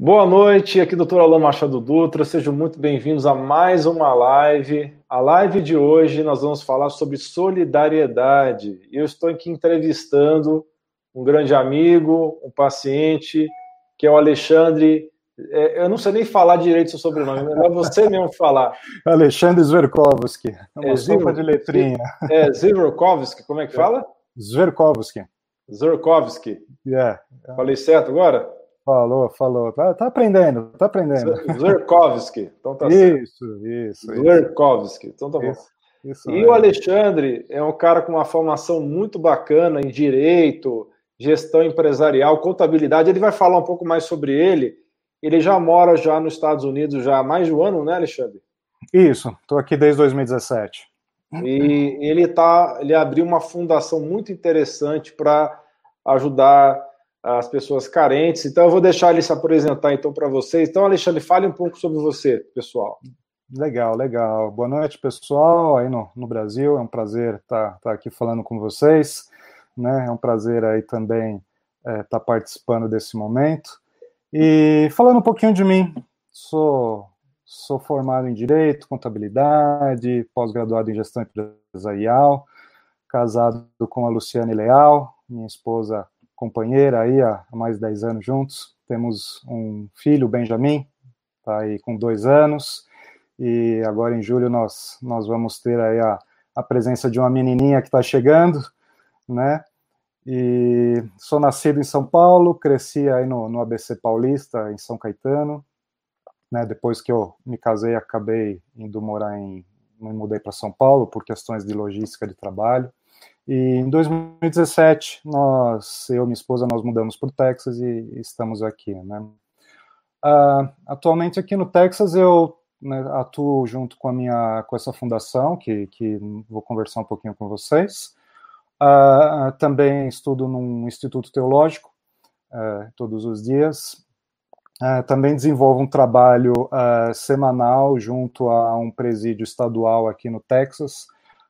Boa noite, aqui doutor Alain Machado Dutra, sejam muito bem-vindos a mais uma live. A live de hoje nós vamos falar sobre solidariedade. Eu estou aqui entrevistando um grande amigo, um paciente, que é o Alexandre. É, eu não sei nem falar direito seu sobrenome, é melhor você mesmo falar. Alexandre Zverkovski, uma é, sopa de letrinha. É, Zverkovski, como é que fala? Zverkovski. Zverkovski. Yeah. Falei certo agora? Falou, falou. Tá, tá aprendendo, tá aprendendo. Zerkovski. Então tá isso, isso. Zerkovski. Então tá bom. Isso, isso e é. o Alexandre é um cara com uma formação muito bacana em direito, gestão empresarial, contabilidade. Ele vai falar um pouco mais sobre ele. Ele já mora já nos Estados Unidos já há mais de um ano, né, Alexandre? Isso, estou aqui desde 2017. E ele tá, ele abriu uma fundação muito interessante para ajudar as pessoas carentes. Então, eu vou deixar ele se apresentar então para vocês. Então, Alexandre, fale um pouco sobre você, pessoal. Legal, legal. Boa noite, pessoal, aí no, no Brasil. É um prazer estar tá, tá aqui falando com vocês. Né? É um prazer aí também estar é, tá participando desse momento. E falando um pouquinho de mim, sou, sou formado em Direito, Contabilidade, pós-graduado em Gestão Empresarial, casado com a Luciane Leal, minha esposa companheira aí há mais de 10 anos juntos. Temos um filho, Benjamin, está aí com dois anos. E agora em julho nós, nós vamos ter aí a, a presença de uma menininha que está chegando, né? E sou nascido em São Paulo, cresci aí no, no ABC Paulista, em São Caetano. Né, depois que eu me casei, acabei indo morar em. me mudei para São Paulo por questões de logística de trabalho. E em 2017, nós, eu e minha esposa, nós mudamos para o Texas e estamos aqui, né? Uh, atualmente aqui no Texas eu né, atuo junto com a minha com essa fundação que, que vou conversar um pouquinho com vocês. Uh, também estudo num instituto teológico uh, todos os dias. também desenvolvo um trabalho semanal junto a um presídio estadual aqui no Texas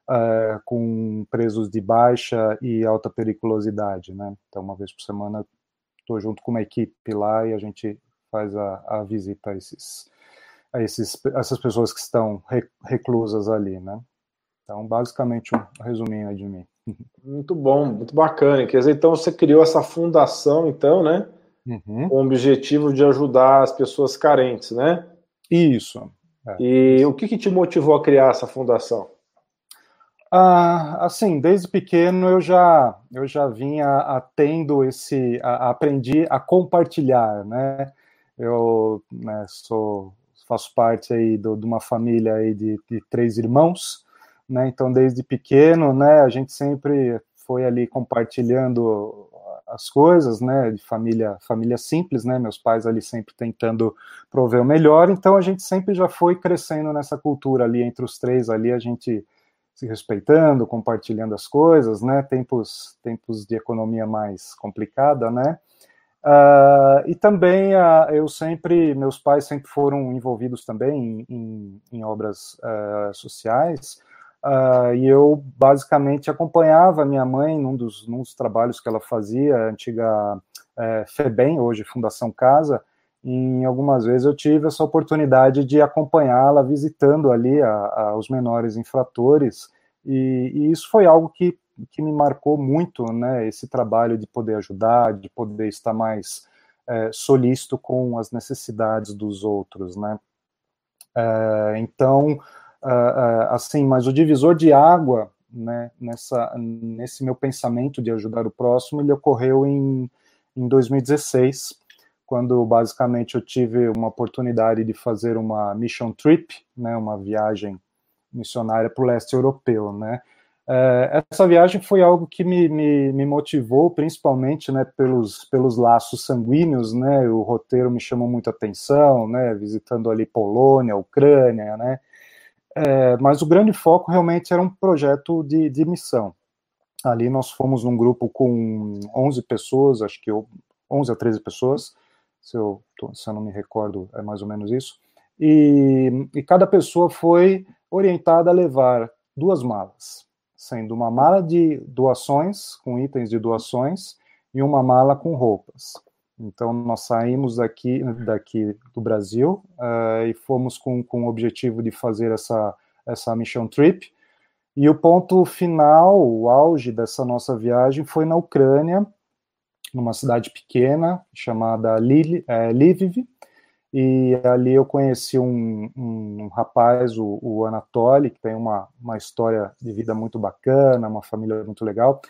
uh, com presos de baixa e alta periculosidade, né? Então, uma vez por semana, estou junto com uma equipe lá e a gente faz a, a visita a, esses, a esses, essas pessoas que estão reclusas ali, né? Então, basicamente, um resuminho de mim. Muito bom, muito bacana. Quer dizer, então você criou essa fundação, então, né? Uhum. Com o objetivo de ajudar as pessoas carentes, né? Isso. É. E o que, que te motivou a criar essa fundação? Ah, assim, desde pequeno eu já eu já vinha tendo esse a, aprendi a compartilhar, né? Eu né, sou faço parte aí do, de uma família aí de, de, três irmãos, né? Então desde pequeno, né, a gente sempre foi ali compartilhando as coisas, né, de família família simples, né? Meus pais ali sempre tentando prover o melhor, então a gente sempre já foi crescendo nessa cultura ali entre os três ali a gente se respeitando, compartilhando as coisas, né? Tempos, tempos de economia mais complicada, né? Uh, e também uh, eu sempre, meus pais sempre foram envolvidos também em, em, em obras uh, sociais, e eu basicamente acompanhava minha mãe num dos, num dos trabalhos que ela fazia, a antiga FEBEM, hoje Fundação Casa, em algumas vezes eu tive essa oportunidade de acompanhá-la visitando ali a, a, os menores infratores e, e, isso foi algo que, que me marcou muito, né, esse trabalho de poder ajudar, de poder estar mais é, solícito com as necessidades dos outros, né. É, então, é, é, assim, mas o divisor de água, né, nessa, nesse meu pensamento de ajudar o próximo, ele ocorreu em, em 2016, quando basicamente eu tive uma oportunidade de fazer uma mission trip, né, uma viagem missionária para o leste europeu, né? É, essa viagem foi algo que me, me, me, motivou, principalmente, né, pelos, pelos laços sanguíneos, né? O roteiro me chamou muita atenção, né? Visitando ali Polônia, Ucrânia, né? É, mas o grande foco realmente era um projeto de, de missão. Ali nós fomos num grupo com 11 pessoas, acho que 11 a 13 pessoas, se eu, se eu não me recordo, é mais ou menos isso. E, e cada pessoa foi orientada a levar duas malas, sendo uma mala de doações, com itens de doações, e uma mala com roupas. Então, nós saímos daqui, daqui do Brasil uh, e fomos com, com o objetivo de fazer essa, essa mission trip. E o ponto final, o auge dessa nossa viagem foi na Ucrânia, numa cidade pequena chamada Lviv, é, e ali eu conheci um, um rapaz, o, o Anatoly, que tem uma, uma história de vida muito bacana, uma família muito legal,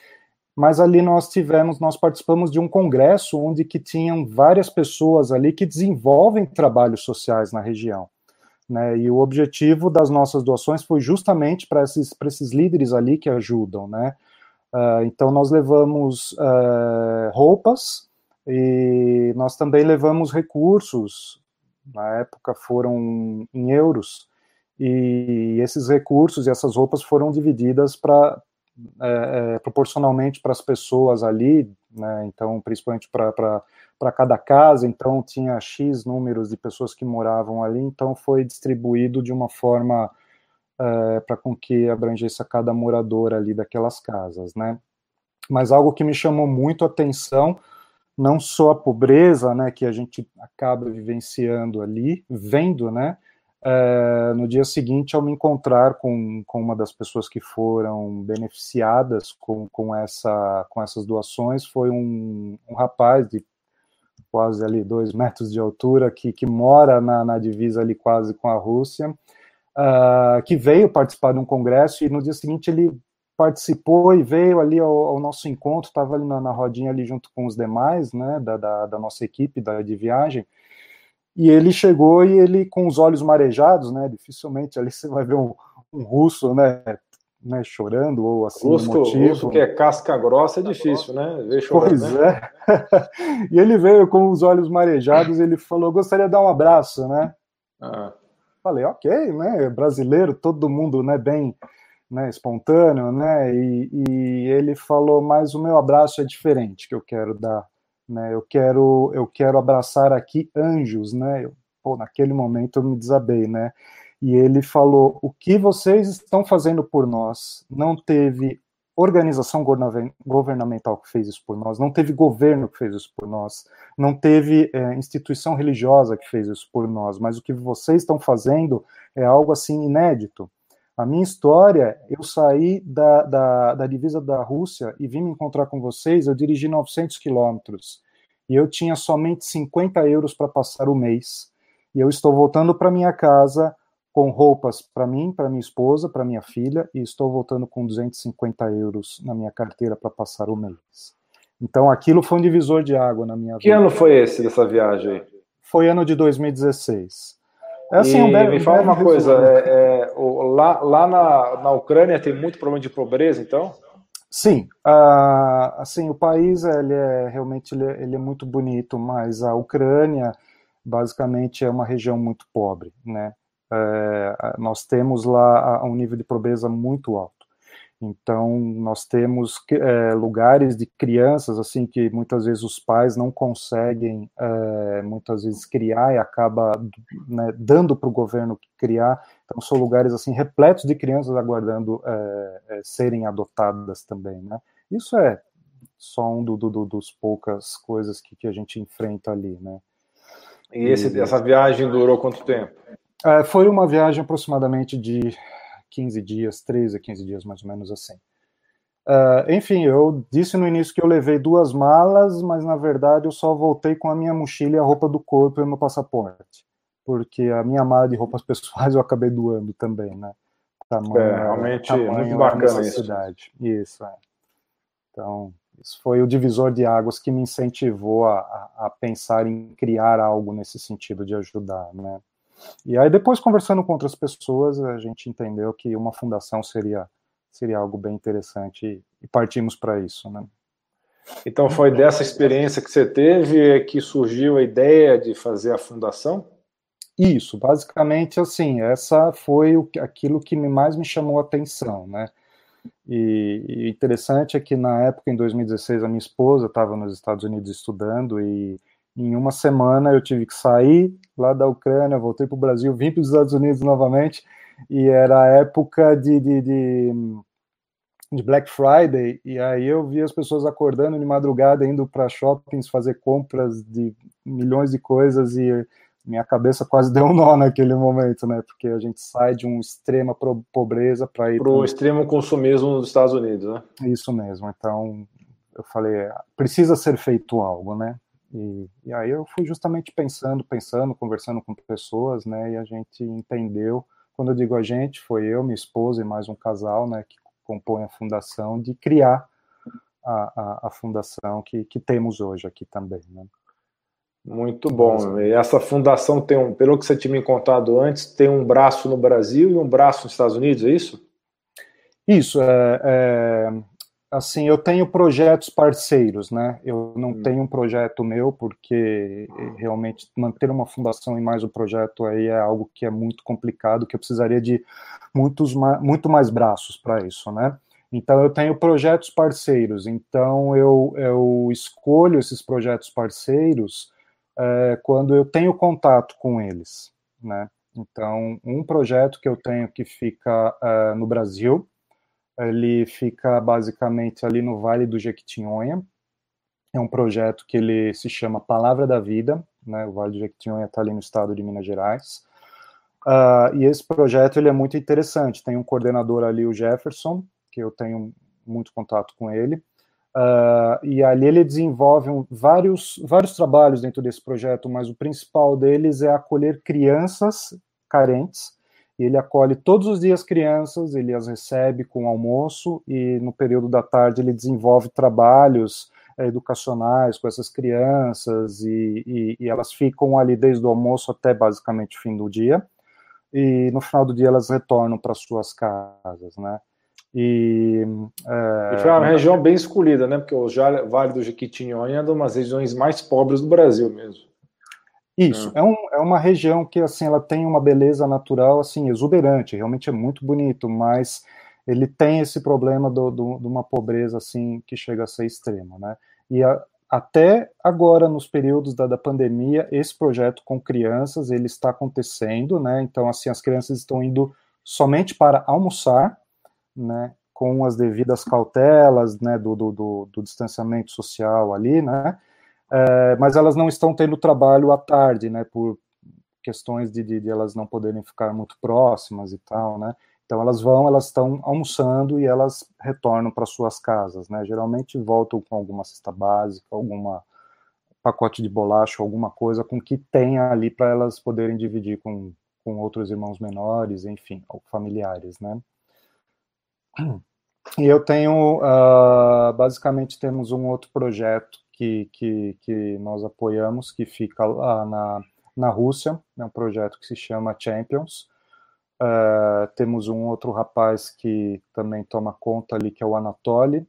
mas ali nós tivemos, nós participamos de um congresso onde que tinham várias pessoas ali que desenvolvem trabalhos sociais na região. Né, e o objetivo das nossas doações foi justamente para esses, esses líderes ali que ajudam, né? Uh, então nós levamos uh, roupas e nós também levamos recursos. Na época foram em euros. E esses recursos e essas roupas foram divididas para é, é, proporcionalmente para as pessoas ali, né, então principalmente para cada casa, então tinha X números de pessoas que moravam ali, então foi distribuído de uma forma é, para com que abrangesse a cada morador ali daquelas casas, né. Mas algo que me chamou muito a atenção, não só a pobreza, né, que a gente acaba vivenciando ali, vendo, né, é, no dia seguinte, ao me encontrar com, com uma das pessoas que foram beneficiadas com, com, essa, com essas doações, foi um, um rapaz de quase ali dois metros de altura, que, que mora na, na divisa ali quase com a Rússia, uh, que veio participar de um congresso e no dia seguinte ele participou e veio ali ao, ao nosso encontro, estava ali na, na, rodinha ali junto com os demais, né, da, da, da nossa equipe da, de viagem, e ele chegou e ele com os olhos marejados, né? Dificilmente ali você vai ver um, um russo, né? Né, chorando ou assim russo, motivo. Russo que é casca grossa é difícil, né? Ver chorando, pois né? é. e ele veio com os olhos marejados. Ele falou: gostaria de dar um abraço, né? Ah. Falei, ok, né? Brasileiro, todo mundo, né? Bem, né? Espontâneo, né? E, e ele falou: mas o meu abraço é diferente que eu quero dar né? Eu quero eu quero abraçar aqui anjos, né? Eu, pô, naquele momento eu me desabei, né? E ele falou: "O que vocês estão fazendo por nós? Não teve organização governamental que fez isso por nós, não teve governo que fez isso por nós, não teve é, instituição religiosa que fez isso por nós, mas o que vocês estão fazendo é algo assim inédito. A minha história, eu saí da, da, da, divisa da Rússia e vim me encontrar com vocês, eu dirigi 900 quilômetros e eu tinha somente 50 euros para passar o mês. E eu estou voltando para minha casa com roupas para mim, para minha esposa, para minha filha, e estou voltando com 250 euros na minha carteira para passar o mês. Então aquilo foi um divisor de água na minha que vida. Que ano foi esse dessa viagem? Foi ano de 2016. É assim, um belo, me fala uma coisa, é, é, lá, lá na, na Ucrânia tem muito problema de pobreza, então? Sim, uh, assim, o país ele é realmente ele é, ele é, muito bonito, mas a Ucrânia basicamente é uma região muito pobre, né? É, nós temos lá um nível de pobreza muito alto. Então, nós temos é, lugares de crianças, assim, que muitas vezes os pais não conseguem, é, muitas vezes, criar e acaba né, dando para o governo criar. Então, são lugares, assim, repletos de crianças aguardando é, é serem adotadas também, né? Isso é só um do, do, dos poucas coisas que, que a gente enfrenta ali, né? E esse, essa viagem durou quanto tempo? É, foi uma viagem aproximadamente de 15 dias, 13 a 15 dias, mais ou menos assim. Uh, enfim, eu disse no início que eu levei duas malas, mas na verdade eu só voltei com a minha mochila e a roupa do corpo e o meu passaporte. Porque a minha mala de roupas pessoais eu acabei doando também, né? Tamanho, é, realmente tamanho, muito bacana isso. Isso, é. Então, isso foi o divisor de águas que me incentivou a, a, a pensar em criar algo nesse sentido de ajudar, né? E aí depois conversando com outras pessoas, a gente entendeu que uma fundação seria seria algo bem interessante e partimos para isso, né? Então foi dessa experiência que você teve que surgiu a ideia de fazer a fundação? Isso, basicamente assim, essa foi o, aquilo que mais me chamou a atenção, né? E, e interessante é que na época, em 2016, a minha esposa estava nos Estados Unidos estudando e em uma semana eu tive que sair lá da Ucrânia, voltei para o Brasil, vim para os Estados Unidos novamente, e era a época de, de, de, de Black Friday, e aí eu vi as pessoas acordando de madrugada, indo para shoppings fazer compras de milhões de coisas, e minha cabeça quase deu um nó naquele momento, né? Porque a gente sai de uma extrema pobreza para ir para o extremo consumismo nos Estados Unidos, né? Isso mesmo. Então, eu falei, precisa ser feito algo, né? E, e aí eu fui justamente pensando, pensando, conversando com pessoas, né? E a gente entendeu. Quando eu digo a gente, foi eu, minha esposa e mais um casal, né? Que compõe a fundação, de criar a, a, a fundação que, que temos hoje aqui também, né? Muito bom. E essa fundação tem um, pelo que você tinha me contado antes, tem um braço no Brasil e um braço nos Estados Unidos, é isso? Isso. É, é assim, eu tenho projetos parceiros, né? Eu não hum. tenho um projeto meu porque realmente manter uma fundação e mais um projeto aí é algo que é muito complicado, que eu precisaria de muitos muito mais braços para isso, né? Então eu tenho projetos parceiros. Então eu, eu escolho esses projetos parceiros é, quando eu tenho contato com eles, né? Então, um projeto que eu tenho que fica uh, no Brasil, ele fica basicamente ali no Vale do Jequitinhonha. É um projeto que ele se chama Palavra da Vida, né? O Vale do Jequitinhonha está ali no estado de Minas Gerais. Uh, e esse projeto ele é muito interessante. Tem um coordenador ali, o Jefferson, que eu tenho muito contato com ele. Uh, e ali ele desenvolve um, vários, vários trabalhos dentro desse projeto, mas o principal deles é acolher crianças carentes. E ele acolhe todos os dias crianças, ele as recebe com almoço e no período da tarde ele desenvolve trabalhos é, educacionais com essas crianças e, e, e elas ficam ali desde o almoço até basicamente o fim do dia. E no final do dia elas retornam para suas casas, né? E, é, e foi uma região bem escolhida, né? Porque o Vale do Jequitinhonha é uma das regiões mais pobres do Brasil mesmo. Isso, é. é, um, é uma região que assim ela tem uma beleza natural assim exuberante, realmente é muito bonito, mas ele tem esse problema do, do, de uma pobreza assim que chega a ser extrema, né? E a, até agora nos períodos da, da pandemia esse projeto com crianças ele está acontecendo, né? Então assim as crianças estão indo somente para almoçar né, com as devidas cautelas, né, do, do, do, do distanciamento social ali, né, é, mas elas não estão tendo trabalho à tarde, né, por questões de, de, de, elas não poderem ficar muito próximas e tal, né, então elas vão, elas estão almoçando e elas retornam para suas casas, né, geralmente voltam com alguma cesta básica, alguma pacote de bolacha, alguma coisa com que tenha ali para elas poderem dividir com, com outros irmãos menores, enfim, ou familiares, né. E eu tenho, uh, basicamente, temos um outro projeto que, que, que nós apoiamos, que fica lá na, na Rússia, é um projeto que se chama Champions. Uh, temos um outro rapaz que também toma conta ali, que é o Anatoly,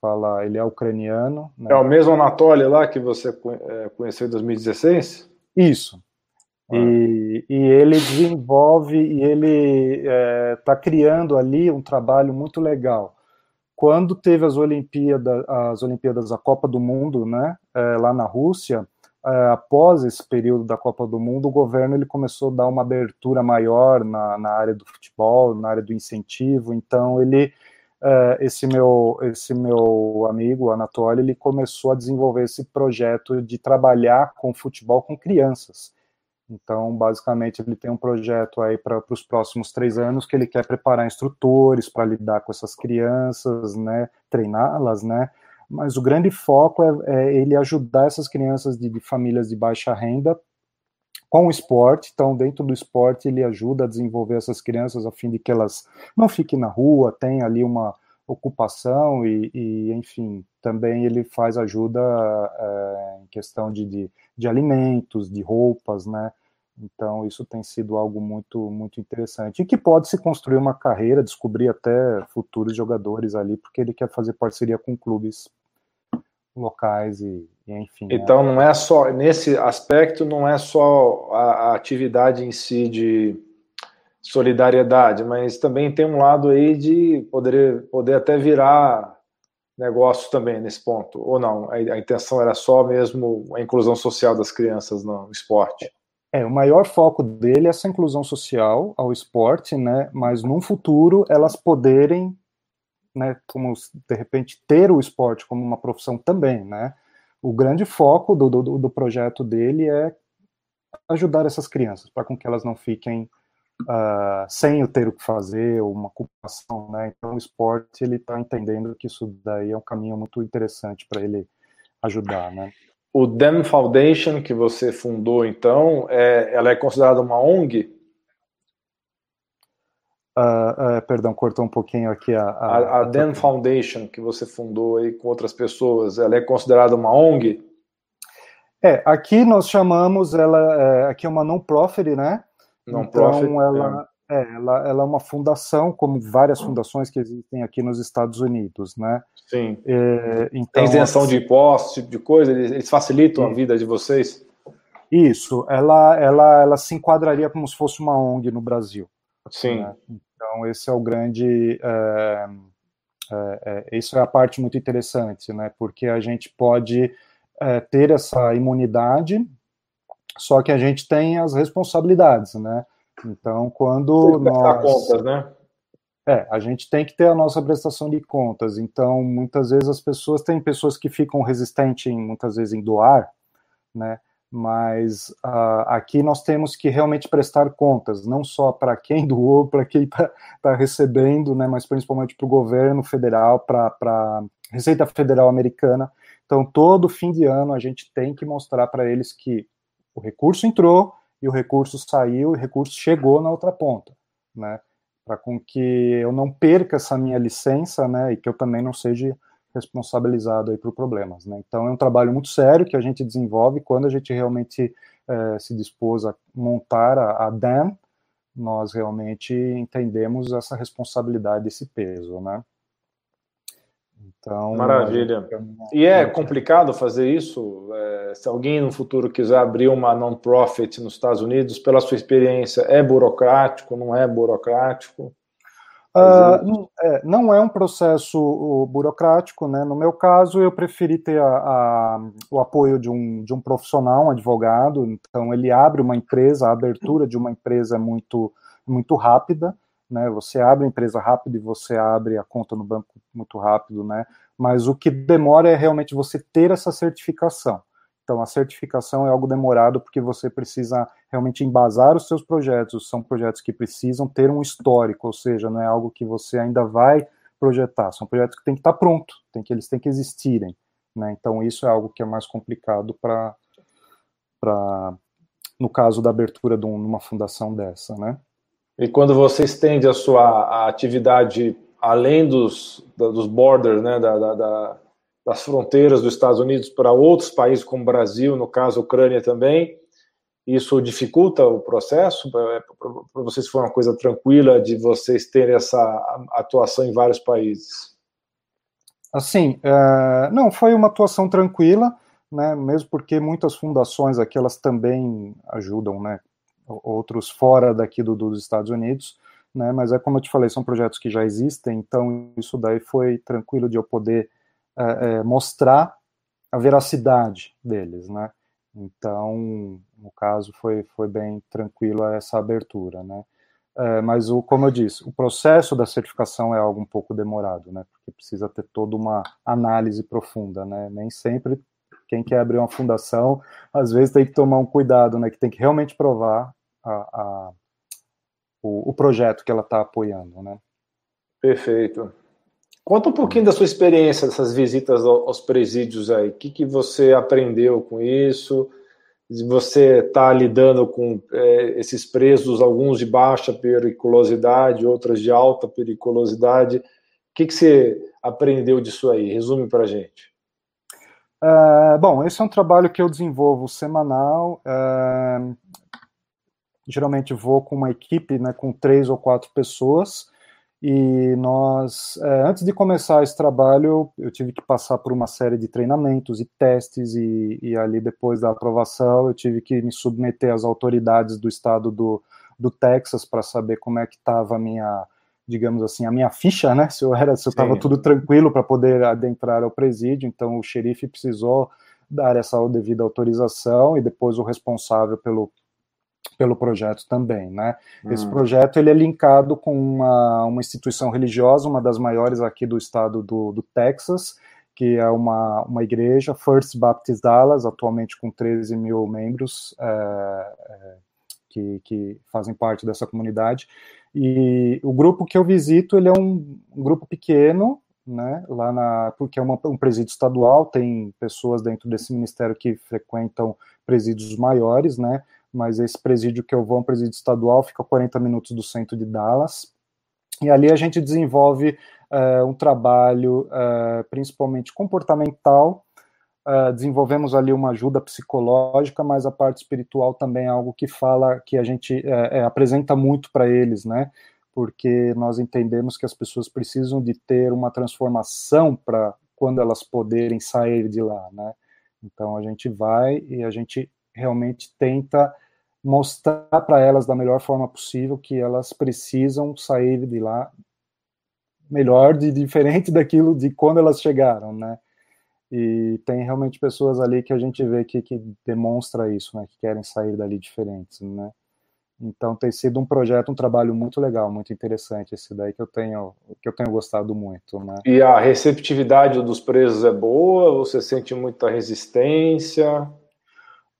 fala, ele é ucraniano. Né? É o mesmo Anatoly lá que você é, conheceu em 2016? Isso, ah. E, e, ele desenvolve e ele está é, criando ali um trabalho muito legal. Quando teve as Olimpíadas, as Olimpíadas, a Copa do Mundo, né, é, lá na Rússia, é, após esse período da Copa do Mundo, o governo ele começou a dar uma abertura maior na, na área do futebol, na área do incentivo. Então ele, é, esse meu, esse meu amigo Anatoly, ele começou a desenvolver esse projeto de trabalhar com futebol com crianças. Então, basicamente, ele tem um projeto aí para os próximos três anos que ele quer preparar instrutores para lidar com essas crianças, né, treiná-las, né. Mas o grande foco é, é ele ajudar essas crianças de, de, famílias de baixa renda com o esporte. Então, dentro do esporte, ele ajuda a desenvolver essas crianças a fim de que elas não fiquem na rua, tenham ali uma ocupação e, e enfim, também ele faz ajuda é, em questão de, de, de, alimentos, de roupas, né? Então isso tem sido algo muito muito interessante e que pode se construir uma carreira, descobrir até futuros jogadores ali, porque ele quer fazer parceria com clubes locais e, e enfim. Né? Então né? não é só nesse aspecto, não é só a, a atividade em si de solidariedade, mas também tem um lado aí de poder, poder até virar negócio também nesse ponto, ou não? A, a intenção era só mesmo a inclusão social das crianças no esporte? É, o maior foco dele é essa inclusão social ao esporte, né? Mas num futuro elas poderem né, como de repente ter o esporte como uma profissão também, né? O grande foco do, do, do projeto dele é ajudar essas crianças para com que elas não fiquem uh, sem o ter o que fazer ou uma ocupação, né? Então o esporte ele está entendendo que isso daí é um caminho muito interessante para ele ajudar, né? O Dem Foundation que você fundou, então, é, ela é considerada uma ONG? Uh, uh, perdão, cortou um pouquinho aqui a. A, a, a Dan Foundation, que você fundou aí com outras pessoas, ela é considerada uma ONG? É, aqui nós chamamos ela, é, aqui é uma non-profit, né? Non-profit. Então ela é. é. ela, ela é uma fundação, como várias fundações que existem aqui nos Estados Unidos, né? Sim. É, então, Tem isenção assim, de impostos, tipo de coisa, eles, eles facilitam sim. a vida de vocês? Isso, ela, ela, ela se enquadraria como se fosse uma ONG no Brasil. Sim. Né? Então, esse é o grande. É, é, é, isso é a parte muito interessante, né? Porque a gente pode é, ter essa imunidade, só que a gente tem as responsabilidades, né? Então, quando nós. contas, né? É, a gente tem que ter a nossa prestação de contas. Então, muitas vezes as pessoas têm pessoas que ficam resistentes, muitas vezes, em doar, né? mas uh, aqui nós temos que realmente prestar contas, não só para quem doou, para quem está tá recebendo, né, mas principalmente para o governo federal, para a Receita Federal Americana. Então, todo fim de ano a gente tem que mostrar para eles que o recurso entrou e o recurso saiu o recurso chegou na outra ponta, né, para com que eu não perca essa minha licença, né, e que eu também não seja responsabilizado aí por problemas. Né? Então é um trabalho muito sério que a gente desenvolve quando a gente realmente é, se dispôs a montar a, a DAM, nós realmente entendemos essa responsabilidade, esse peso, né? Então, Maravilha. E é complicado fazer isso? É, se alguém no futuro quiser abrir uma non-profit nos Estados Unidos, pela sua experiência, é burocrático, não é burocrático? Uh, é, não é um processo burocrático, né? No meu caso, eu preferi ter a, a, o apoio de um, de um profissional, um advogado. Então, ele abre uma empresa, a abertura de uma empresa é muito, muito rápida, né? Você abre a empresa rápido e você abre a conta no banco muito rápido, né? Mas o que demora é realmente você ter essa certificação. Então, a certificação é algo demorado porque você precisa realmente embasar os seus projetos. São projetos que precisam ter um histórico, ou seja, não é algo que você ainda vai projetar. São projetos que têm que estar pronto, tem que eles têm que existirem. Né? Então, isso é algo que é mais complicado para, no caso da abertura de uma fundação dessa, né? E quando você estende a sua a atividade além dos, dos borders, né, da, da, da das fronteiras dos Estados Unidos para outros países, como o Brasil, no caso Ucrânia também. Isso dificulta o processo? É, para vocês foi uma coisa tranquila de vocês terem essa atuação em vários países? Assim, é, não, foi uma atuação tranquila, né, mesmo porque muitas fundações aqui, elas também ajudam, né, outros fora daqui do, dos Estados Unidos, né, mas é como eu te falei, são projetos que já existem, então isso daí foi tranquilo de eu poder é, é, mostrar a veracidade deles, né? Então, no caso, foi, foi bem tranquilo essa abertura, né? É, mas, o, como eu disse, o processo da certificação é algo um pouco demorado, né? Porque precisa ter toda uma análise profunda, né? Nem sempre quem quer abrir uma fundação, às vezes tem que tomar um cuidado, né? Que tem que realmente provar a, a o, o projeto que ela está apoiando, né? Perfeito. Conta um pouquinho da sua experiência dessas visitas aos presídios aí. O que, que você aprendeu com isso? Você está lidando com é, esses presos, alguns de baixa periculosidade, outros de alta periculosidade. O que, que você aprendeu disso aí? Resume para a gente. Uh, bom, esse é um trabalho que eu desenvolvo semanal. Uh, geralmente vou com uma equipe, né, com três ou quatro pessoas. E nós, é, antes de começar esse trabalho, eu tive que passar por uma série de treinamentos e testes, e, e ali depois da aprovação, eu tive que me submeter às autoridades do estado do, do Texas para saber como é que estava a minha, digamos assim, a minha ficha, né? Se eu era, se eu estava tudo tranquilo para poder adentrar ao presídio. Então o xerife precisou dar essa devida autorização e depois o responsável pelo pelo projeto também, né? Hum. Esse projeto ele é linkado com uma, uma instituição religiosa, uma das maiores aqui do estado do, do Texas, que é uma, uma igreja, First Baptist Dallas, atualmente com 13 mil membros é, é, que, que fazem parte dessa comunidade. E o grupo que eu visito, ele é um, grupo pequeno, né, lá na, porque é uma, um presídio estadual, tem pessoas dentro desse ministério que frequentam presídios maiores, né, mas esse presídio que eu vou, um presídio estadual, fica a 40 minutos do centro de Dallas, e ali a gente desenvolve uh, um trabalho uh, principalmente comportamental, uh, desenvolvemos ali uma ajuda psicológica, mas a parte espiritual também é algo que fala, que a gente é, apresenta muito para eles, né? Porque nós entendemos que as pessoas precisam de ter uma transformação para quando elas poderem sair de lá, né? Então a gente vai e a gente realmente tenta mostrar para elas da melhor forma possível que elas precisam sair de lá melhor, de diferente daquilo de quando elas chegaram, né? E tem realmente pessoas ali que a gente vê que, que demonstra isso, né? Que querem sair dali diferentes, né? Então tem sido um projeto, um trabalho muito legal, muito interessante esse daí que eu tenho que eu tenho gostado muito, né? E a receptividade dos presos é boa? Você sente muita resistência?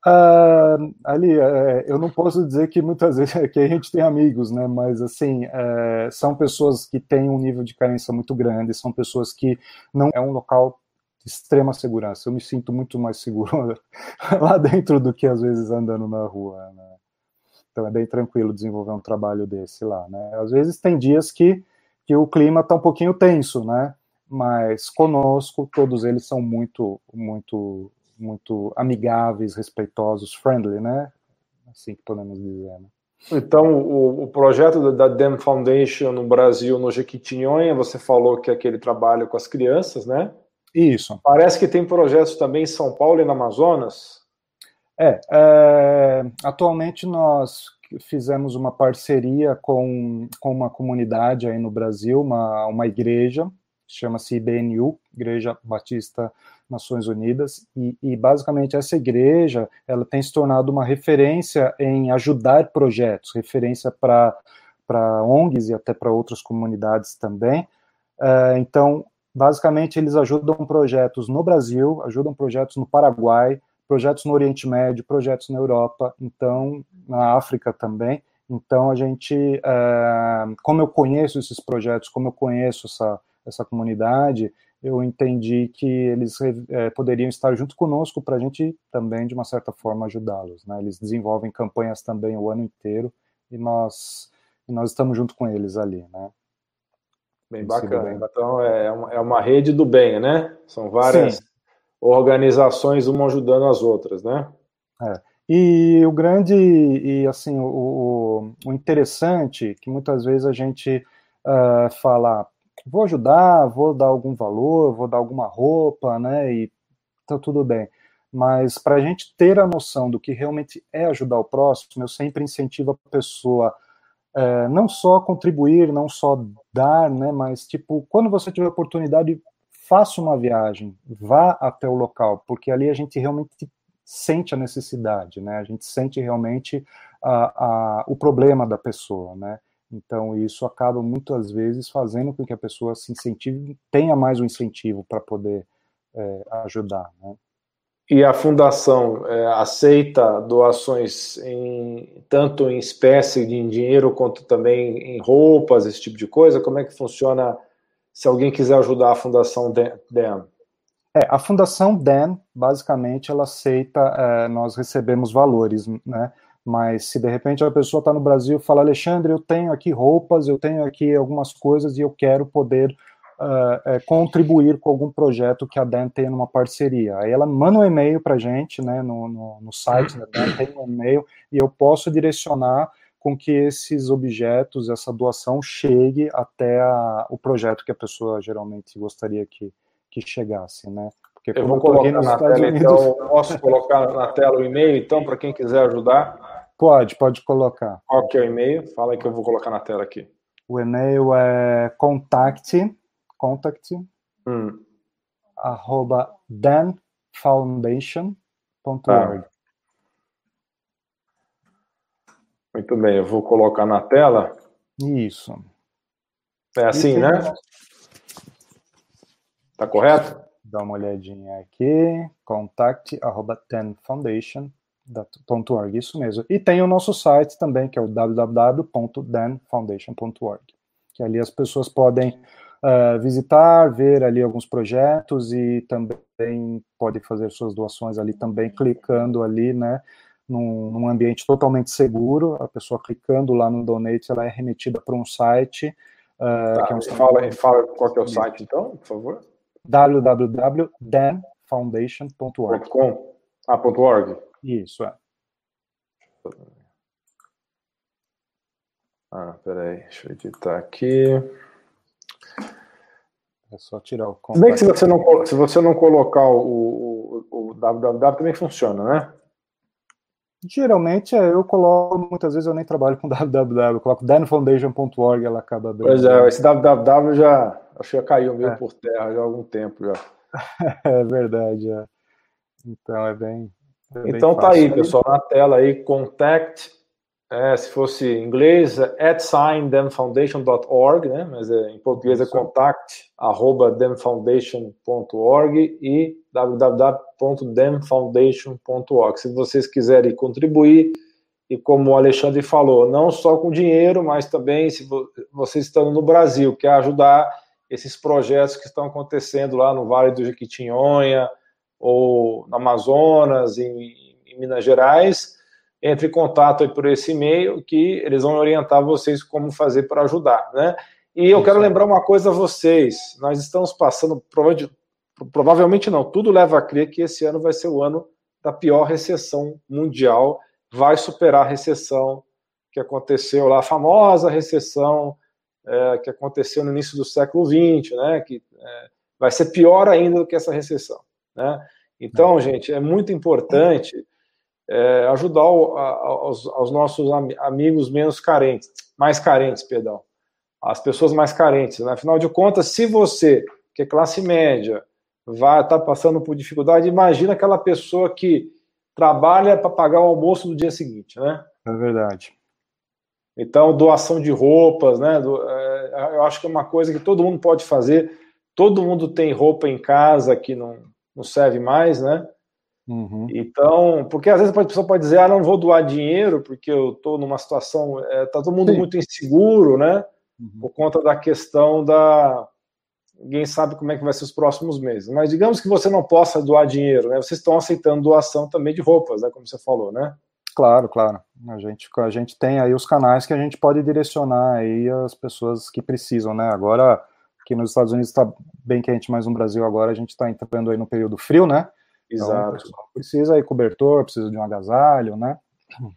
Uh, ali, é, eu não posso dizer que muitas vezes que a gente tem amigos, né? Mas assim, é, são pessoas que têm um nível de carência muito grande, são pessoas que não é um local extrema segurança. Eu me sinto muito mais seguro lá dentro do que às vezes andando na rua. Né? Então é bem tranquilo desenvolver um trabalho desse lá, né? Às vezes tem dias que que o clima está um pouquinho tenso, né? Mas conosco todos eles são muito muito muito amigáveis, respeitosos, friendly, né? Assim que podemos dizer. Né? Então, o, o, projeto da Dem Foundation no Brasil, no Jequitinhonha, você falou que é aquele trabalho com as crianças, né? Isso. Parece que tem projetos também em São Paulo e no Amazonas. É, é atualmente nós fizemos uma parceria com, com uma comunidade aí no Brasil, uma, uma igreja, chama-se IBNU, Igreja Batista Nações Unidas, e, e, basicamente essa igreja ela tem se tornado uma referência em ajudar projetos, referência para ONGs e até para outras comunidades também. Uh, então, basicamente, eles ajudam projetos no Brasil, ajudam projetos no Paraguai, projetos no Oriente Médio, projetos na Europa, então, na África também. Então, a gente, uh, como eu conheço esses projetos, como eu conheço essa, essa comunidade, eu entendi que eles é, poderiam estar junto conosco para a gente também, de uma certa forma, ajudá-los. Né? Eles desenvolvem campanhas também o ano inteiro e nós, e nós estamos junto com eles ali. Né? Bem bacana. Então, é uma, é uma rede do bem, né? São várias Sim. organizações, uma ajudando as outras, né? É. E o grande, e assim, o, o, interessante, que muitas vezes a gente uh, fala, vou ajudar, vou dar algum valor, vou dar alguma roupa, né? E tá tudo bem. Mas para a gente ter a noção do que realmente é ajudar o próximo, eu sempre incentivo a pessoa é, não só contribuir, não só dar, né? Mas tipo, quando você tiver oportunidade, faça uma viagem, vá até o local, porque ali a gente realmente sente a necessidade, né? A gente sente realmente a, a, o problema da pessoa, né? Então, isso acaba muitas vezes fazendo com que a pessoa se incentive, tenha mais um incentivo para poder é, ajudar. Né? E a fundação é, aceita doações em, tanto em espécie de dinheiro quanto também em roupas, esse tipo de coisa? Como é que funciona se alguém quiser ajudar a fundação DEM? É, a fundação DEM, basicamente, ela aceita, é, nós recebemos valores, né? Mas se de repente a pessoa está no Brasil e fala, Alexandre, eu tenho aqui roupas, eu tenho aqui algumas coisas e eu quero poder é, contribuir com algum projeto que a Dan tenha numa parceria. Aí ela manda um e-mail para a gente, né, no, no, no site da Dan, tem um e-mail, e eu posso direcionar com que esses objetos, essa doação chegue até a, o projeto que a pessoa geralmente gostaria que, que chegasse, né? Porque eu vou colocar na Estados tela, Unidos... então, posso colocar na tela o e-mail, então, para quem quiser ajudar? Pode, pode colocar. Qual que é o e-mail? Fala aí que eu vou colocar na tela aqui. O e-mail é contact, contact, hum. arroba danfoundation.org. Muito bem, eu vou colocar na tela. Isso. É assim, né? Tá correto? Dá uma olhadinha aqui. Contact arroba danfoundation.org, isso mesmo. E tem o nosso site também, que é o www.danfoundation.org, que ali as pessoas podem uh, visitar, ver ali alguns projetos e também podem fazer suas doações ali também, clicando ali, né? num, num, ambiente totalmente seguro. A pessoa clicando lá no Donate, ela é remetida para um site. Uh, tá, que é um fala, fala qual que é o site, então, por favor. www.danfoundation.org. Ah, .org. Isso, é. Ah, peraí, deixa eu editar aqui. É só tirar o contato. Bem que se você não, se você não colocar o, o, o www também funciona, né? Geralmente é, eu coloco, muitas vezes eu nem trabalho com www, eu coloco danfoundation.org, ela acaba abrindo. Pois é, esse www já, acho que já caiu meio é. por terra já há algum tempo já. é verdade, é. Então é bem. É então bem tá aí, pessoal, na tela aí, contact é, se fosse em inglês, é at signthemfoundation.org, né? Mas é, em português é contact arroba themfoundation.org e www.themfoundation.org. Se vocês quiserem contribuir, e como o Alexandre falou, não só com dinheiro, mas também se vocês estão no Brasil, quer ajudar esses projetos que estão acontecendo lá no Vale do Jequitinhonha ou no Amazonas, em, em Minas Gerais, entre em contato por esse e-mail que eles vão orientar vocês como fazer para ajudar, né? E eu quero lembrar uma coisa a vocês, nós estamos passando, provavelmente não, tudo leva a crer que esse ano vai ser o ano da pior recessão mundial, vai superar a recessão que aconteceu lá, a famosa recessão é, que aconteceu no início do século XX, né? Que é, vai ser pior ainda do que essa recessão, né? Então, gente, é muito importante é, ajudar o, a, aos, aos, nossos amigos menos carentes, mais carentes, perdão, as pessoas mais carentes. Né? Afinal de contas, se você, que é classe média, vai estar tá passando por dificuldade, imagina aquela pessoa que trabalha para pagar o almoço do dia seguinte, né? É verdade. Então, doação de roupas, né? Do, é, eu acho que é uma coisa que todo mundo pode fazer. Todo mundo tem roupa em casa que não, não serve mais, né? Uhum. Então, porque às vezes a pessoa pode dizer, ah, não vou doar dinheiro porque eu estou numa situação, está é, tá todo mundo Sim. muito inseguro, né? Uhum. Por conta da questão da. Ninguém sabe como é que vai ser os próximos meses. Mas digamos que você não possa doar dinheiro, né? Vocês estão aceitando doação também de roupas, né? Como você falou, né? Claro, claro. A gente, a gente tem aí os canais que a gente pode direcionar aí as pessoas que precisam, né? Agora, aqui nos Estados Unidos está bem quente, mas no Brasil agora a gente está entrando aí no período frio, né? Então, Exato. Então, precisa aí cobertor, precisa de um agasalho, né?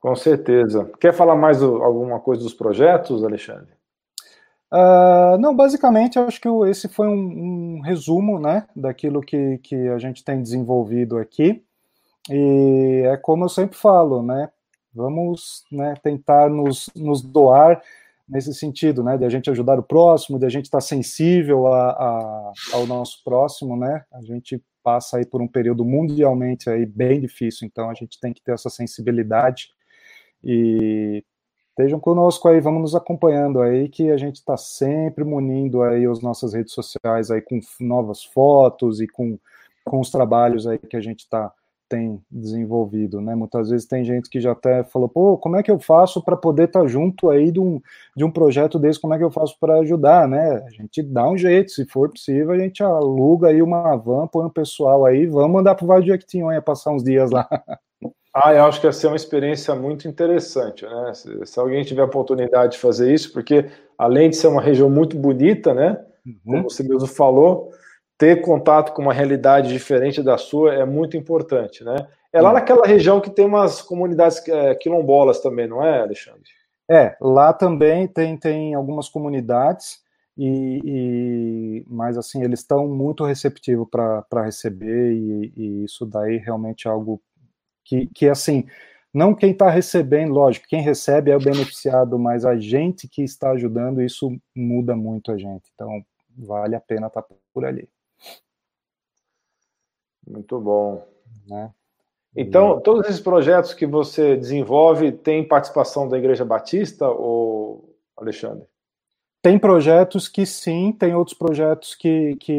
Com certeza. Quer falar mais alguma coisa dos projetos, Alexandre? Uh, não, basicamente, acho que esse foi um, um, resumo, né, daquilo que, que a gente tem desenvolvido aqui. E é como eu sempre falo, né, vamos né, tentar nos, nos doar nesse sentido, né, de a gente ajudar o próximo, de a gente estar tá sensível a, a, ao nosso próximo, né, a gente passa aí por um período mundialmente aí bem difícil, então a gente tem que ter essa sensibilidade. E estejam conosco aí, vamos nos acompanhando aí, que a gente está sempre munindo aí as nossas redes sociais aí com novas fotos e com, com os trabalhos aí que a gente está tem desenvolvido, né? Muitas vezes tem gente que já até falou, pô, como é que eu faço para poder estar tá junto aí de um, de um projeto desse, como é que eu faço para ajudar, né? A gente dá um jeito, se for possível, a gente aluga aí uma van, põe um pessoal aí, vamos mandar para o Vale de Jequitinhonha passar uns dias lá. Ah, eu acho que ia ser uma experiência muito interessante, né? Se, se, alguém tiver a oportunidade de fazer isso, porque além de ser uma região muito bonita, né? Uhum. Como você mesmo falou, ter contato com uma realidade diferente da sua é muito importante, né? É lá naquela região que tem umas comunidades é, quilombolas também, não é, Alexandre? É, lá também tem, tem algumas comunidades, e, e mas assim, eles estão muito receptivos para receber, e, e, isso daí realmente é algo que, que assim, não quem está recebendo, lógico, quem recebe é o beneficiado, mas a gente que está ajudando, isso muda muito a gente, então vale a pena estar tá por ali. Muito bom. Né? Então, uhum. todos esses projetos que você desenvolve têm participação da Igreja Batista, ou Alexandre? Tem projetos que sim, tem outros projetos que, que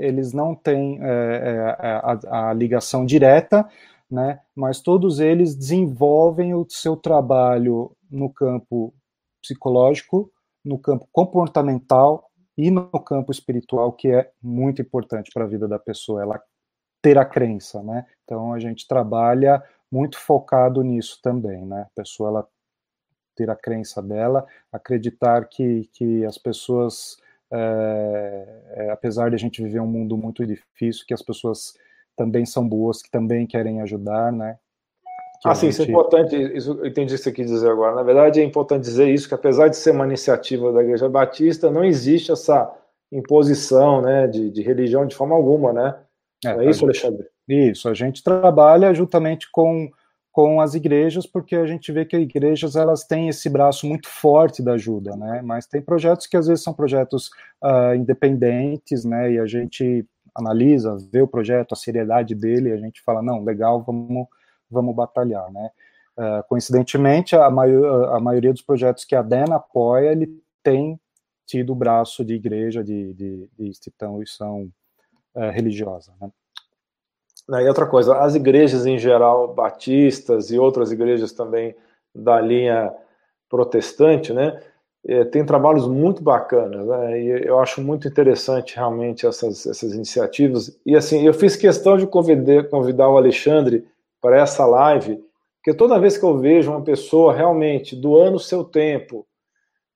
eles não têm é, é, a, a, ligação direta, né? mas todos eles desenvolvem o seu trabalho no campo psicológico, no campo comportamental e no campo espiritual, que é muito importante para a vida da pessoa, ela ter a crença, né? Então a gente trabalha muito focado nisso também, né? A pessoa ela ter a crença dela, acreditar que, que as pessoas, é, apesar de a gente viver um mundo muito difícil, que as pessoas também são boas, que também querem ajudar, né? Que ah, sim, gente... isso é importante, isso, eu entendi o que você quis dizer agora. Na verdade, é importante dizer isso, que apesar de ser uma iniciativa da Igreja Batista, não existe essa imposição né, de, de religião de forma alguma, né? É, é isso, Alexandre? Isso, a gente trabalha juntamente com, com as igrejas, porque a gente vê que as igrejas elas têm esse braço muito forte da ajuda, né? Mas tem projetos que às vezes são projetos uh, independentes, né? E a gente analisa, vê o projeto, a seriedade dele, e a gente fala, não, legal, vamos, vamos batalhar, né? Uh, coincidentemente, a, maior, a maioria dos projetos que a DENA apoia, ele tem tido o braço de igreja, de, de, de instituição uh, religiosa, né? E outra coisa, as igrejas em geral, batistas e outras igrejas também da linha protestante, né, é, tem trabalhos muito bacanas, né, e eu acho muito interessante realmente essas, essas iniciativas. E assim, eu fiz questão de convidar, convidar o Alexandre para essa live, porque toda vez que eu vejo uma pessoa realmente doando o seu tempo,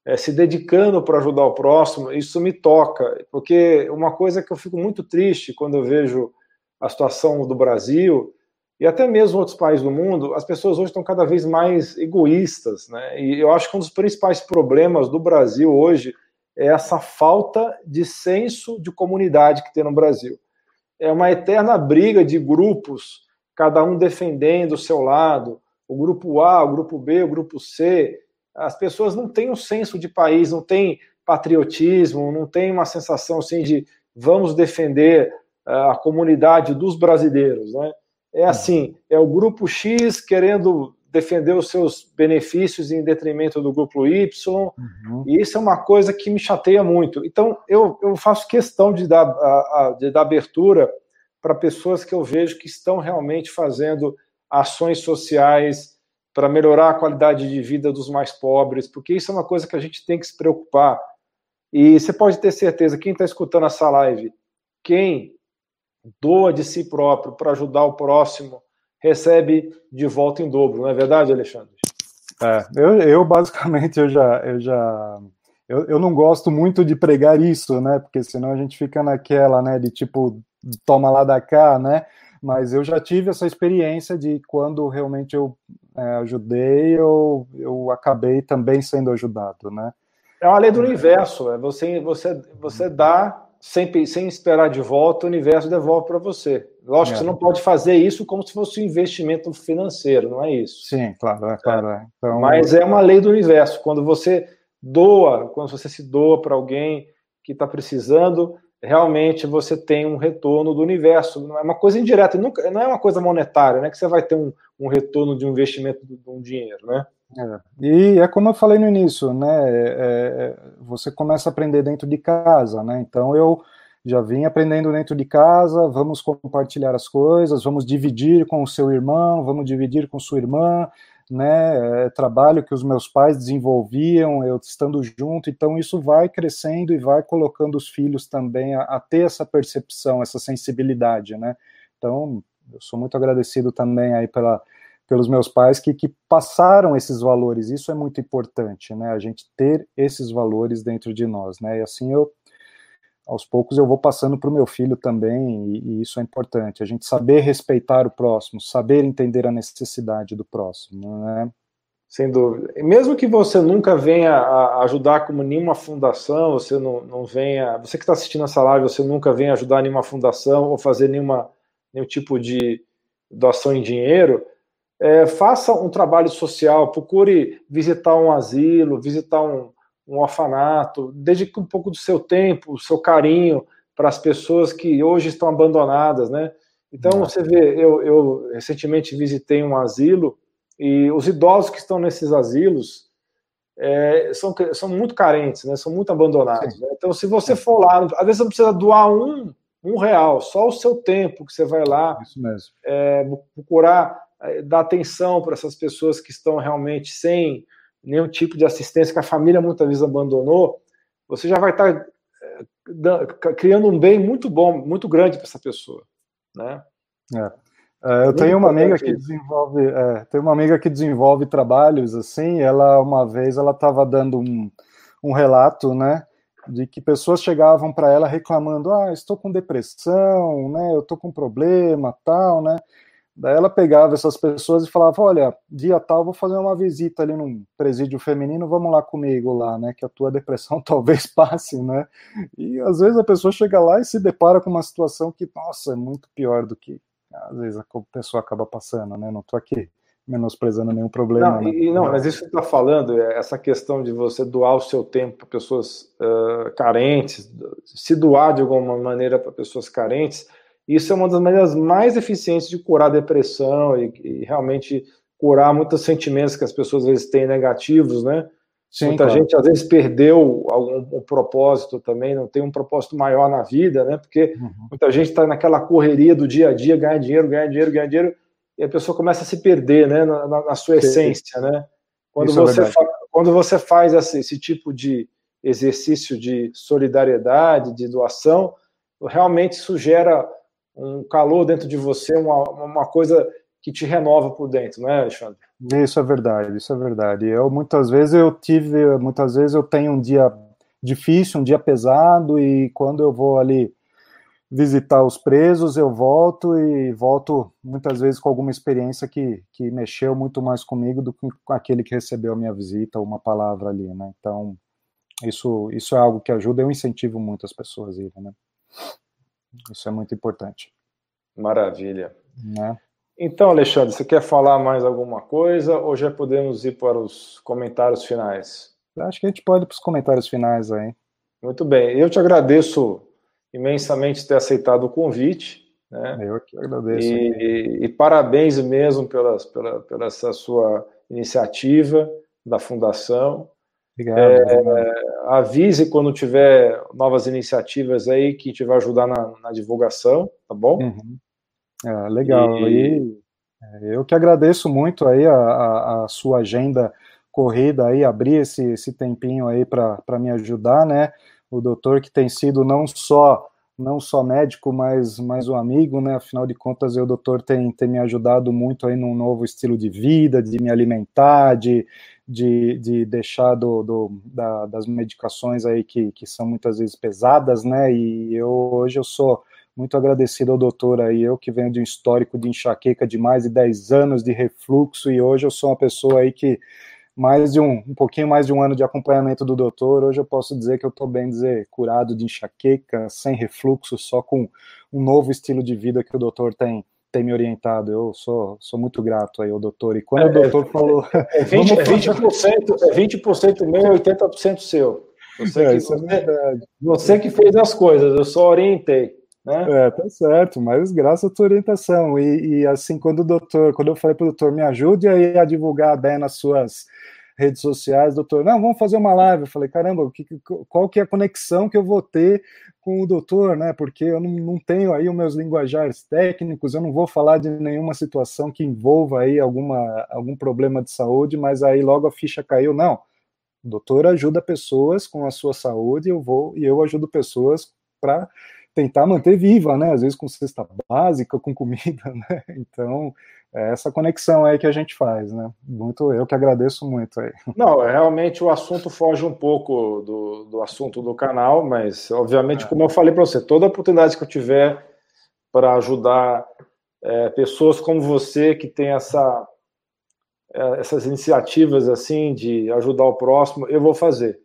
é, se dedicando para ajudar o próximo, isso me toca, porque uma coisa que eu fico muito triste quando eu vejo a situação do Brasil e até mesmo outros países do mundo, as pessoas hoje estão cada vez mais egoístas, né? E eu acho que um dos principais problemas do Brasil hoje é essa falta de senso de comunidade que tem no Brasil. É uma eterna briga de grupos, cada um defendendo o seu lado, o grupo A, o grupo B, o grupo C. As pessoas não têm um senso de país, não têm patriotismo, não têm uma sensação assim de vamos defender a comunidade dos brasileiros. Né? É assim, é o grupo X querendo defender os seus benefícios em detrimento do grupo Y, uhum. e isso é uma coisa que me chateia muito. Então, eu, eu faço questão de dar, a, a, de dar abertura para pessoas que eu vejo que estão realmente fazendo ações sociais para melhorar a qualidade de vida dos mais pobres, porque isso é uma coisa que a gente tem que se preocupar. E você pode ter certeza, quem está escutando essa live, quem doa de si próprio para ajudar o próximo, recebe de volta em dobro, não é verdade, Alexandre? É, eu, eu basicamente eu já, eu já eu, eu não gosto muito de pregar isso, né? Porque senão a gente fica naquela, né? De tipo toma lá da cá, né? Mas eu já tive essa experiência de quando realmente eu é, ajudei, eu, eu acabei também sendo ajudado, né? É uma lei do universo, é você você você dá sem, sem esperar de volta, o universo devolve para você. Lógico é. que você não pode fazer isso como se fosse um investimento financeiro, não é isso? Sim, claro, é, claro. É. Então... Mas é uma lei do universo. Quando você doa, quando você se doa para alguém que está precisando, realmente você tem um retorno do universo. Não é uma coisa indireta, nunca, não é uma coisa monetária, né? Que você vai ter um, um retorno de um investimento de um dinheiro, né? É. E é como eu falei no início, né? É, é, você começa a aprender dentro de casa, né? Então eu já vim aprendendo dentro de casa, vamos compartilhar as coisas, vamos dividir com o seu irmão, vamos dividir com sua irmã, né? É, trabalho que os meus pais desenvolviam, eu estando junto, então isso vai crescendo e vai colocando os filhos também a, a ter essa percepção, essa sensibilidade, né? Então eu sou muito agradecido também aí pela pelos meus pais que, que passaram esses valores. Isso é muito importante, né? A gente ter esses valores dentro de nós, né? E assim eu, aos poucos, eu vou passando para o meu filho também, e, e, isso é importante. A gente saber respeitar o próximo, saber entender a necessidade do próximo, né? Sem dúvida. E mesmo que você nunca venha a ajudar como nenhuma fundação, você não, não venha. Você que está assistindo essa live, você nunca venha ajudar nenhuma fundação ou fazer nenhuma, nenhum tipo de doação em dinheiro, é, faça um trabalho social, procure visitar um asilo, visitar um, um orfanato, dedique um pouco do seu tempo, do seu carinho para as pessoas que hoje estão abandonadas, né? Então, você vê, eu, eu recentemente visitei um asilo e os idosos que estão nesses asilos é, são, são muito carentes, né? são muito abandonados. Né? Então, se você for lá, às vezes você não precisa doar um, um real, só o seu tempo que você vai lá é, procurar é, dar atenção para essas pessoas que estão realmente sem nenhum tipo de assistência, que a família muitas vezes abandonou, você já vai estar é, criando um bem muito bom, muito grande para essa pessoa, né? É. É, eu tenho uma amiga que desenvolve, é, tem uma amiga que desenvolve trabalhos assim. Ela uma vez ela estava dando um, um relato, né, de que pessoas chegavam para ela reclamando, ah, estou com depressão, né, eu estou com problema, tal, né. Daí ela pegava essas pessoas e falava, olha, dia tal vou fazer uma visita ali num presídio feminino, vamos lá comigo lá, né, que a tua depressão talvez passe, né. E às vezes a pessoa chega lá e se depara com uma situação que, nossa, é muito pior do que às vezes a pessoa acaba passando, né? Não estou aqui menosprezando nenhum problema. Não, né? e, não, mas isso que você está falando, é essa questão de você doar o seu tempo para pessoas uh, carentes, se doar de alguma maneira para pessoas carentes, isso é uma das maneiras mais eficientes de curar a depressão e, e realmente curar muitos sentimentos que as pessoas às vezes têm negativos, né? Sim, Muita claro. gente às vezes perdeu algum um propósito também, não tem um propósito maior na vida, né? Porque uhum. muita gente está naquela correria do dia a dia, ganhar dinheiro, ganhar dinheiro, ganhar dinheiro, e a pessoa começa a se perder, né? Na, na sua essência, né? Quando Isso é você, é fa quando você faz esse, esse tipo de exercício de solidariedade, de doação, realmente isso gera um calor dentro de você, uma, uma coisa que te renova por dentro, não é, Alexandre? Isso é verdade, isso é verdade. Eu muitas vezes eu tive, muitas vezes eu tenho um dia difícil, um dia pesado e quando eu vou ali visitar os presos, eu volto e volto muitas vezes com alguma experiência que, que mexeu muito mais comigo do que com aquele que recebeu a minha visita ou uma palavra ali, né? Então, isso, isso é algo que ajuda, eu incentivo muito as pessoas a irem, né? Isso é muito importante. Maravilha. Né? Então, Alexandre, você quer falar mais alguma coisa ou já podemos ir para os comentários finais? Acho que a gente pode ir para os comentários finais aí. Muito bem. Eu te agradeço imensamente ter aceitado o convite. Né? Eu que agradeço. E, e, e parabéns mesmo pela, pela, pela essa sua iniciativa da Fundação. Obrigado, é, avise quando tiver novas iniciativas aí que te vai ajudar na, na divulgação, tá bom? Uhum. É, legal. E... e é, eu que agradeço muito aí a, a, a, sua agenda corrida aí, abrir esse, esse tempinho aí para me ajudar, né? O doutor que tem sido não só não só médico, mas, mas um amigo, né? Afinal de contas, o doutor tem, tem me ajudado muito aí num novo estilo de vida, de me alimentar, de, de, de deixar do, do da, das medicações aí que, que são muitas vezes pesadas, né? E eu hoje eu sou muito agradecido ao doutor aí, eu que venho de um histórico de enxaqueca de mais de 10 anos de refluxo e hoje eu sou uma pessoa aí que mais de um, um pouquinho mais de um ano de acompanhamento do doutor, hoje eu posso dizer que eu estou bem dizer curado de enxaqueca, sem refluxo, só com um novo estilo de vida que o doutor tem tem me orientado. Eu sou, sou muito grato aí ao doutor. E quando é, o doutor é, falou. É 20%, é 20%, é 20 meu e 80% seu. Você, é, que, você, é você que fez as coisas, eu só orientei. Né? É, tá certo, mas graças à tua orientação. E, e, assim, quando o doutor, quando eu falei para o doutor, me ajude aí a divulgar a ideia nas suas redes sociais, doutor, não, vamos fazer uma live. Eu falei, caramba, que, qual que é a conexão que eu vou ter com o doutor, né? Porque eu não, não tenho aí os meus linguajares técnicos, eu não vou falar de nenhuma situação que envolva aí alguma, algum problema de saúde, mas aí logo a ficha caiu. Não, o doutor ajuda pessoas com a sua saúde, eu vou e eu ajudo pessoas para tentar manter viva, né? Às vezes com cesta básica, com comida, né? Então, é essa conexão aí que a gente faz, né? Muito, eu que agradeço muito aí. Não, é, realmente o assunto foge um pouco do, do assunto do canal, mas obviamente, é. como eu falei para você, toda oportunidade que eu tiver para ajudar é, pessoas como você que tem essa é, essas iniciativas assim de ajudar o próximo, eu vou fazer.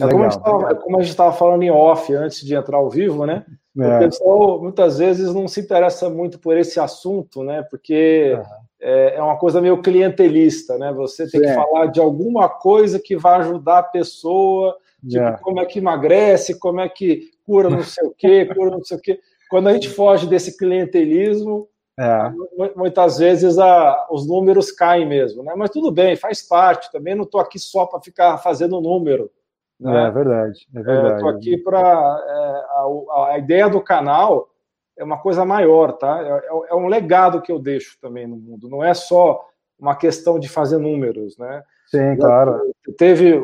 É como, a gente estava falando em off antes de entrar ao vivo, né? É. O pessoal muitas vezes não se interessa muito por esse assunto, né? Porque uhum. é, é, uma coisa meio clientelista, né? Você tem Sim. que falar de alguma coisa que vai ajudar a pessoa, tipo, yeah. como é que emagrece, como é que cura não sei o quê, cura não sei o quê. Quando a gente foge desse clientelismo, é. muitas vezes a, os números caem mesmo, né? Mas tudo bem, faz parte. Também não estou aqui só para ficar fazendo número. Né? É verdade, é verdade. Estou aqui para é, a, a, ideia do canal é uma coisa maior, tá? É, é, é, um legado que eu deixo também no mundo. Não é só uma questão de fazer números, né? Sim, claro. Teve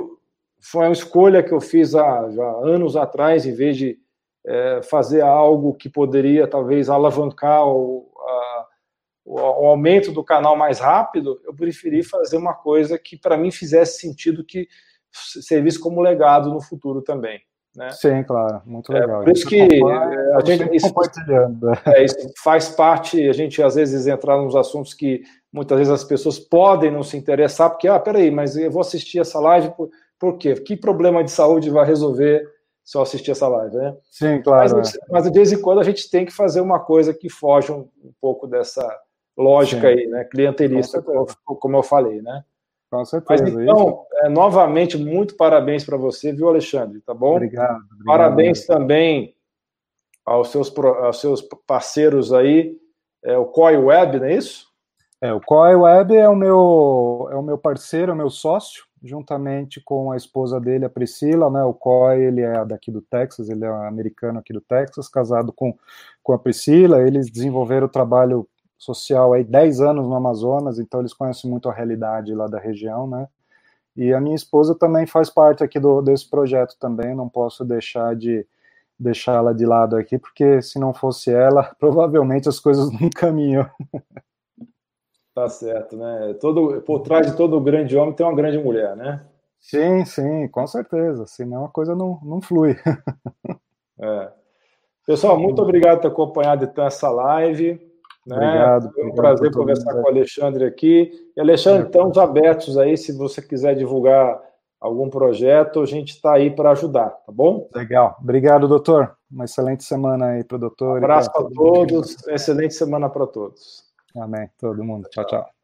foi uma escolha que eu fiz há já anos atrás, em vez de é, fazer algo que poderia talvez alavancar o, a, o, aumento do canal mais rápido, eu preferi fazer uma coisa que para mim fizesse sentido que servisse como legado no futuro também. Né? Sim, claro, muito é, legal. É, por isso que é, a gente isso, compartilhando. É, isso faz parte, a gente às vezes entrar nos assuntos que muitas vezes as pessoas podem não se interessar, porque, ah, peraí, mas eu vou assistir essa live, por, por quê? Que problema de saúde vai resolver se eu assistir essa live, né? Sim, claro. Mas, é. mas de vez em quando a gente tem que fazer uma coisa que foge um, um pouco dessa lógica Sim. aí, né? Clientelista, como, como eu falei, né? Com certeza. Mas, então, é, novamente, muito parabéns para você, viu, Alexandre? Tá bom? Obrigado. obrigado parabéns também aos seus, aos seus parceiros aí, é, o COI Web, não é isso? É, o COI Web é o meu, é o meu parceiro, é o meu sócio, juntamente com a esposa dele, a Priscila, né? O COI, ele é daqui do Texas, ele é americano aqui do Texas, casado com, com a Priscila. Eles desenvolveram o trabalho social aí 10 anos no Amazonas, então eles conhecem muito a realidade lá da região, né? E a minha esposa também faz parte aqui do, desse projeto também, não posso deixar de deixá-la de lado aqui, porque se não fosse ela, provavelmente as coisas não caminham. Tá certo, né? Todo, por trás de todo grande homem tem uma grande mulher, né? Sim, sim, com certeza. Senão a coisa não, não flui. É. Pessoal, muito obrigado por ter acompanhado então essa live. Né? Obrigado. Foi um prazer conversar com o Alexandre aqui. E Alexandre, estamos abertos aí, se você quiser divulgar algum projeto, a gente está aí para ajudar, tá bom? Legal. Obrigado, doutor. Uma excelente semana aí para o doutor. Um abraço para todos. Excelente semana para todos. Amém. Todo mundo. Tchau, tchau.